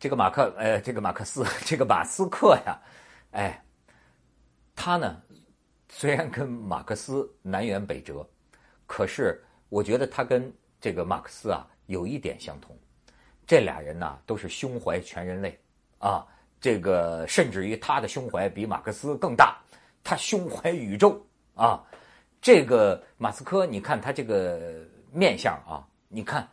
这个马克，呃，这个马克思，这个马斯克呀，哎，他呢，虽然跟马克思南辕北辙，可是我觉得他跟这个马克思啊有一点相同，这俩人呢都是胸怀全人类啊，这个甚至于他的胸怀比马克思更大，他胸怀宇宙啊。这个马斯克，你看他这个面相啊，你看。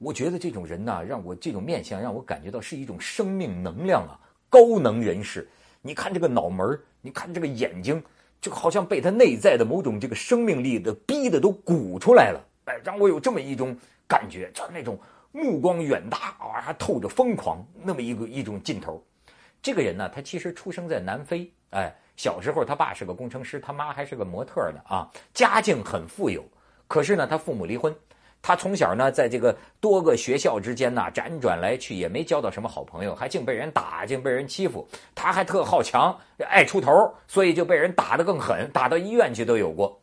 我觉得这种人呢，让我这种面相让我感觉到是一种生命能量啊，高能人士。你看这个脑门你看这个眼睛，就好像被他内在的某种这个生命力的逼的都鼓出来了。哎，让我有这么一种感觉，就是那种目光远大啊，还透着疯狂那么一个一种劲头。这个人呢，他其实出生在南非，哎，小时候他爸是个工程师，他妈还是个模特呢啊，家境很富有。可是呢，他父母离婚。他从小呢，在这个多个学校之间呢辗转来去，也没交到什么好朋友，还净被人打，净被人欺负。他还特好强，爱出头，所以就被人打得更狠，打到医院去都有过。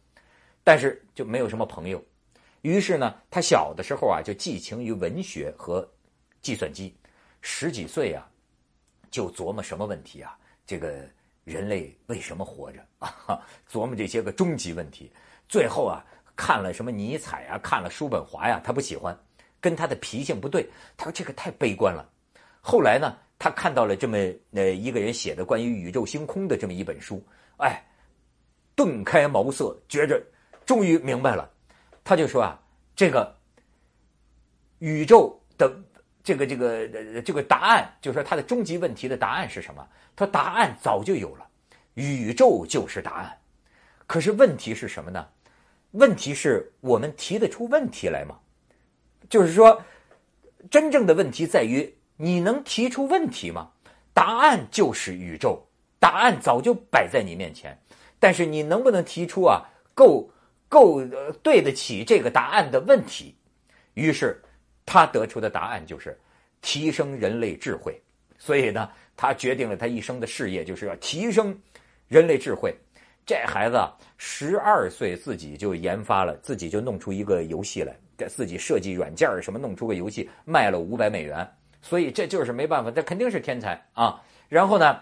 但是就没有什么朋友。于是呢，他小的时候啊，就寄情于文学和计算机。十几岁啊，就琢磨什么问题啊？这个人类为什么活着啊？琢磨这些个终极问题。最后啊。看了什么尼采啊，看了叔本华呀，他不喜欢，跟他的脾性不对。他说这个太悲观了。后来呢，他看到了这么呃一个人写的关于宇宙星空的这么一本书，哎，顿开茅塞，觉着终于明白了。他就说啊，这个宇宙的这个这个这个答案，就是说他的终极问题的答案是什么？他答案早就有了，宇宙就是答案。可是问题是什么呢？问题是我们提得出问题来吗？就是说，真正的问题在于你能提出问题吗？答案就是宇宙，答案早就摆在你面前，但是你能不能提出啊够够对得起这个答案的问题？于是他得出的答案就是提升人类智慧，所以呢，他决定了他一生的事业就是要提升人类智慧。这孩子十二岁，自己就研发了，自己就弄出一个游戏来，给自己设计软件什么，弄出个游戏，卖了五百美元。所以这就是没办法，这肯定是天才啊。然后呢，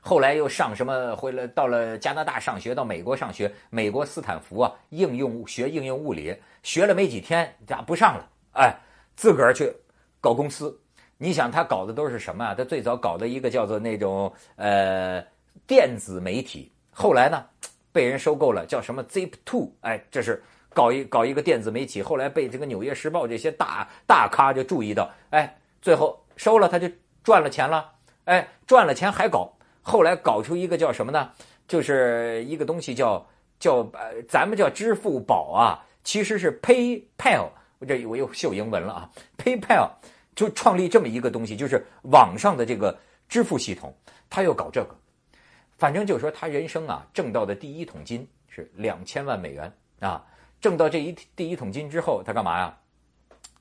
后来又上什么，回来到了加拿大上学，到美国上学，美国斯坦福啊，应用学应用物理，学了没几天，咋不上了？哎，自个儿去搞公司。你想他搞的都是什么啊？他最早搞的一个叫做那种呃电子媒体。后来呢，被人收购了，叫什么 Zip Two？哎，这是搞一搞一个电子媒体。后来被这个《纽约时报》这些大大咖就注意到，哎，最后收了他就赚了钱了，哎，赚了钱还搞。后来搞出一个叫什么呢？就是一个东西叫叫呃，咱们叫支付宝啊，其实是 PayPal。我这我又秀英文了啊，PayPal 就创立这么一个东西，就是网上的这个支付系统，他又搞这个。反正就是说，他人生啊挣到的第一桶金是两千万美元啊！挣到这一第一桶金之后，他干嘛呀？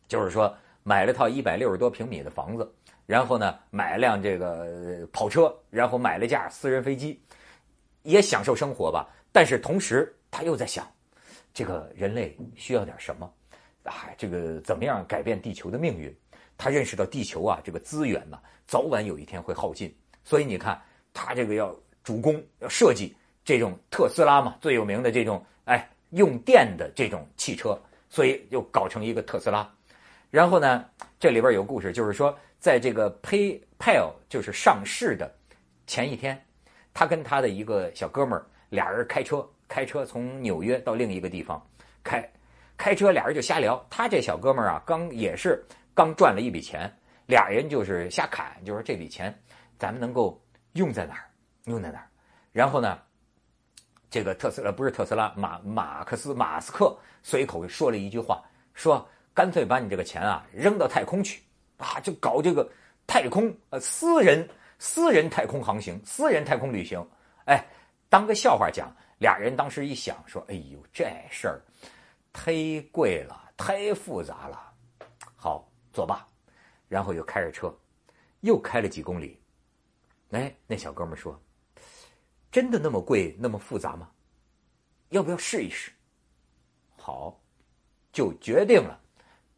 就是说买了套一百六十多平米的房子，然后呢买辆这个跑车，然后买了架私人飞机，也享受生活吧。但是同时他又在想，这个人类需要点什么？啊，这个怎么样改变地球的命运？他认识到地球啊这个资源呢，早晚有一天会耗尽。所以你看他这个要。主攻要设计这种特斯拉嘛，最有名的这种哎用电的这种汽车，所以就搞成一个特斯拉。然后呢，这里边有故事，就是说在这个 PayPal 就是上市的前一天，他跟他的一个小哥们儿俩人开车，开车从纽约到另一个地方开，开车俩人就瞎聊。他这小哥们儿啊，刚也是刚赚了一笔钱，俩人就是瞎侃，就说这笔钱咱们能够用在哪儿。用在那儿，然后呢，这个特斯拉不是特斯拉，马马克思马斯克随口说了一句话，说干脆把你这个钱啊扔到太空去，啊，就搞这个太空呃私人私人太空航行，私人太空旅行，哎，当个笑话讲。俩人当时一想说，哎呦，这事儿忒贵了，太复杂了，好作罢。然后又开着车，又开了几公里，哎，那小哥们说。真的那么贵，那么复杂吗？要不要试一试？好，就决定了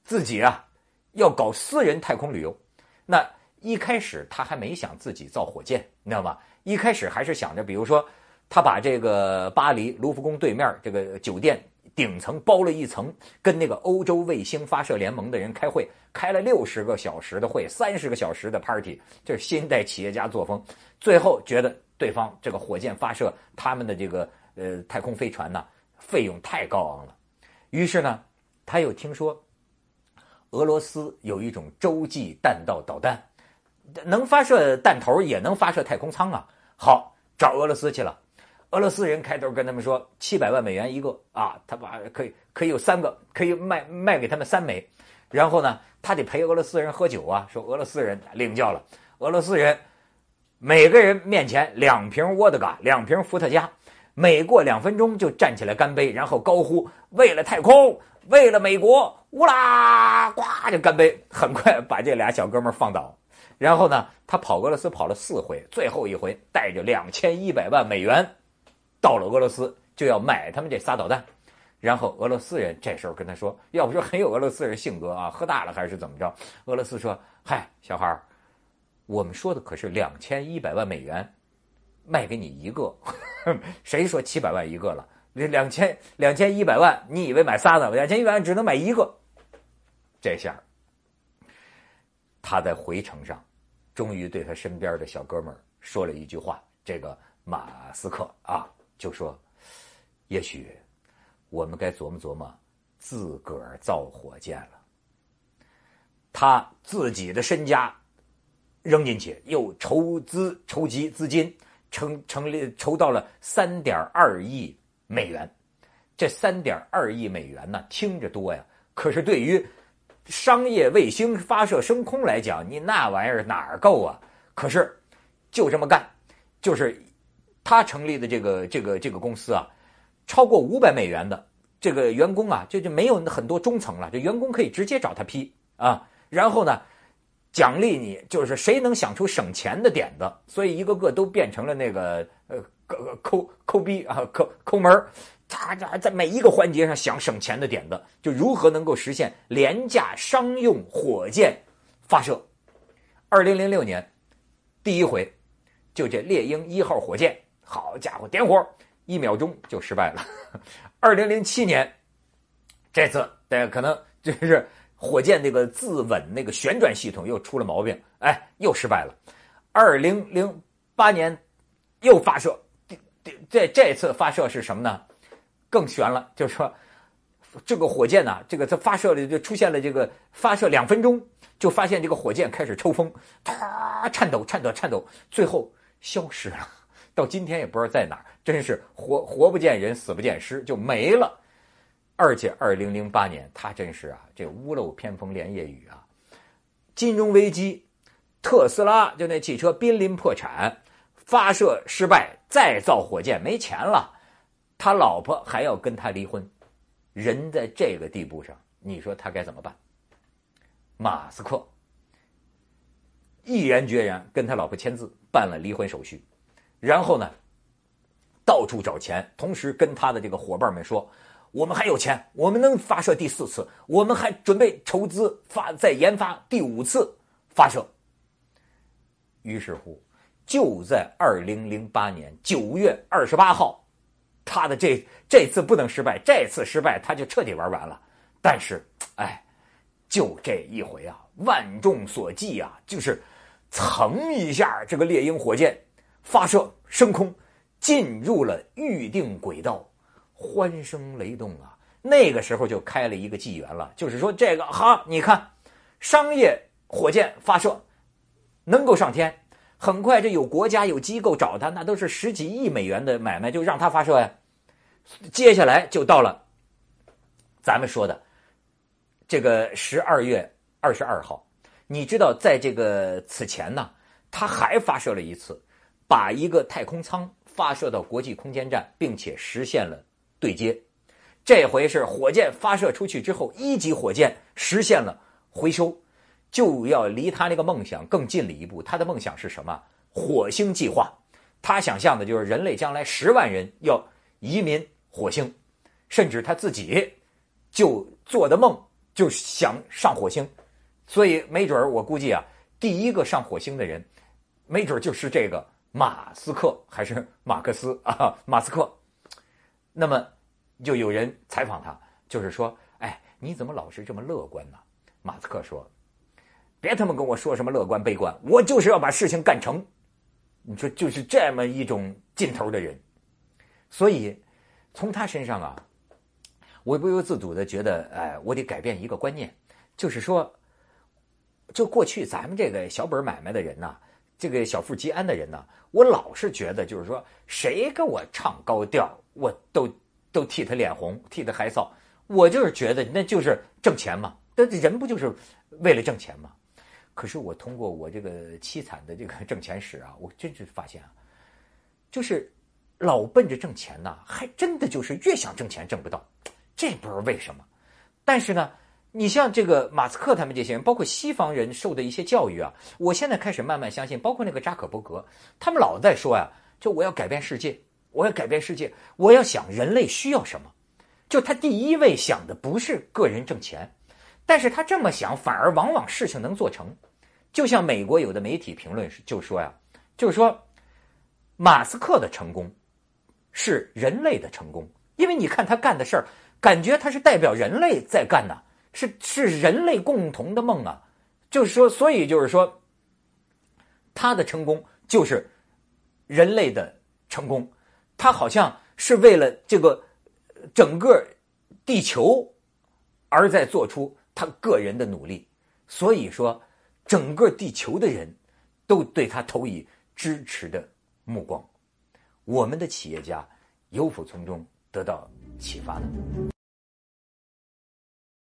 自己啊要搞私人太空旅游。那一开始他还没想自己造火箭，你知道吗？一开始还是想着，比如说，他把这个巴黎卢浮宫对面这个酒店顶层包了一层，跟那个欧洲卫星发射联盟的人开会，开了六十个小时的会，三十个小时的 party，这是新一代企业家作风。最后觉得对方这个火箭发射他们的这个呃太空飞船呢，费用太高昂了，于是呢，他又听说。俄罗斯有一种洲际弹道导弹，能发射弹头，也能发射太空舱啊！好，找俄罗斯去了。俄罗斯人开头跟他们说，七百万美元一个啊，他把可以可以有三个，可以卖卖给他们三枚。然后呢，他得陪俄罗斯人喝酒啊。说俄罗斯人领教了，俄罗斯人每个人面前两瓶沃德嘎，两瓶伏特加，每过两分钟就站起来干杯，然后高呼为了太空。为了美国，乌拉呱就干杯，很快把这俩小哥们放倒。然后呢，他跑俄罗斯跑了四回，最后一回带着两千一百万美元到了俄罗斯，就要买他们这仨导弹。然后俄罗斯人这时候跟他说：“要不说很有俄罗斯人性格啊，喝大了还是怎么着？”俄罗斯说：“嗨，小孩儿，我们说的可是两千一百万美元，卖给你一个，谁说七百万一个了？”两千两千一百万，你以为买仨呢？两千一百万只能买一个。这下，他在回程上，终于对他身边的小哥们说了一句话：“这个马斯克啊，就说，也许我们该琢磨琢磨，自个儿造火箭了。他自己的身家扔进去，又筹资筹集资金，成成立筹到了三点二亿。”美元，这三点二亿美元呢，听着多呀，可是对于商业卫星发射升空来讲，你那玩意儿哪儿够啊？可是就这么干，就是他成立的这个这个这个公司啊，超过五百美元的这个员工啊，就就没有很多中层了，这员工可以直接找他批啊，然后呢，奖励你就是谁能想出省钱的点子，所以一个个都变成了那个呃。抠抠逼啊，抠抠门他他在每一个环节上想省钱的点子，就如何能够实现廉价商用火箭发射。二零零六年，第一回，就这猎鹰一号火箭，好家伙，点火一秒钟就失败了。二零零七年，这次大家可能就是火箭那个自稳那个旋转系统又出了毛病，哎，又失败了。二零零八年又发射。这这次发射是什么呢？更悬了，就是说，这个火箭呢，这个它发射了就出现了这个发射两分钟，就发现这个火箭开始抽风，它颤抖颤抖颤抖，最后消失了。到今天也不知道在哪儿，真是活活不见人，死不见尸，就没了。而且二零零八年，他真是啊，这屋漏偏逢连夜雨啊，金融危机，特斯拉就那汽车濒临破产。发射失败，再造火箭没钱了，他老婆还要跟他离婚，人在这个地步上，你说他该怎么办？马斯克毅然决然跟他老婆签字办了离婚手续，然后呢，到处找钱，同时跟他的这个伙伴们说：“我们还有钱，我们能发射第四次，我们还准备筹资发再研发第五次发射。”于是乎。就在二零零八年九月二十八号，他的这这次不能失败，这次失败他就彻底玩完了。但是，哎，就这一回啊，万众所忌啊，就是蹭一下，这个猎鹰火箭发射升空，进入了预定轨道，欢声雷动啊！那个时候就开了一个纪元了，就是说这个哈，你看，商业火箭发射能够上天。很快，这有国家有机构找他，那都是十几亿美元的买卖，就让他发射呀。接下来就到了咱们说的这个十二月二十二号，你知道，在这个此前呢，他还发射了一次，把一个太空舱发射到国际空间站，并且实现了对接。这回是火箭发射出去之后，一级火箭实现了回收。就要离他那个梦想更近了一步。他的梦想是什么？火星计划。他想象的就是人类将来十万人要移民火星，甚至他自己就做的梦就想上火星。所以没准儿，我估计啊，第一个上火星的人，没准儿就是这个马斯克还是马克思 啊？马斯克。那么就有人采访他，就是说，哎，你怎么老是这么乐观呢？马斯克说：“别他妈跟我说什么乐观悲观，我就是要把事情干成。”你说就是这么一种劲头的人，所以从他身上啊，我不由自主的觉得，哎，我得改变一个观念，就是说，就过去咱们这个小本买卖的人呐，这个小富即安的人呢，我老是觉得，就是说，谁跟我唱高调，我都都替他脸红，替他害臊。我就是觉得，那就是挣钱嘛，那人不就是为了挣钱吗？可是我通过我这个凄惨的这个挣钱史啊，我真是发现啊，就是老奔着挣钱呢，还真的就是越想挣钱挣不到，这不知道为什么。但是呢，你像这个马斯克他们这些人，包括西方人受的一些教育啊，我现在开始慢慢相信，包括那个扎克伯格，他们老在说呀，就我要改变世界，我要改变世界，我要想人类需要什么，就他第一位想的不是个人挣钱，但是他这么想，反而往往事情能做成。就像美国有的媒体评论就说呀，就是说，马斯克的成功是人类的成功，因为你看他干的事儿，感觉他是代表人类在干呐，是是人类共同的梦啊。就是说，所以就是说，他的成功就是人类的成功，他好像是为了这个整个地球而在做出他个人的努力，所以说。整个地球的人都对他投以支持的目光，我们的企业家有否从中得到启发呢？